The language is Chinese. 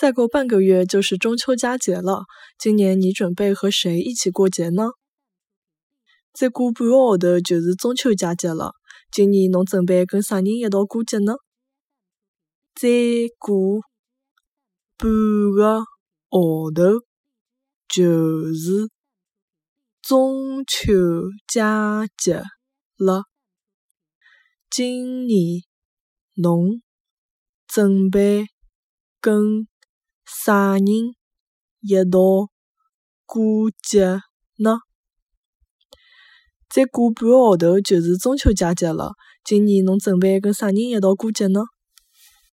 再过半个月就是中秋佳节了，今年你准备和谁一起过节呢？再过半个号头就是中秋佳节了，今年侬准备跟啥人一道过节呢？再过半个号头就是中秋佳节了，今年侬准备跟啥人一道过节呢？再过半个号头就是中秋佳节了，今年侬准备跟啥人一道过节呢？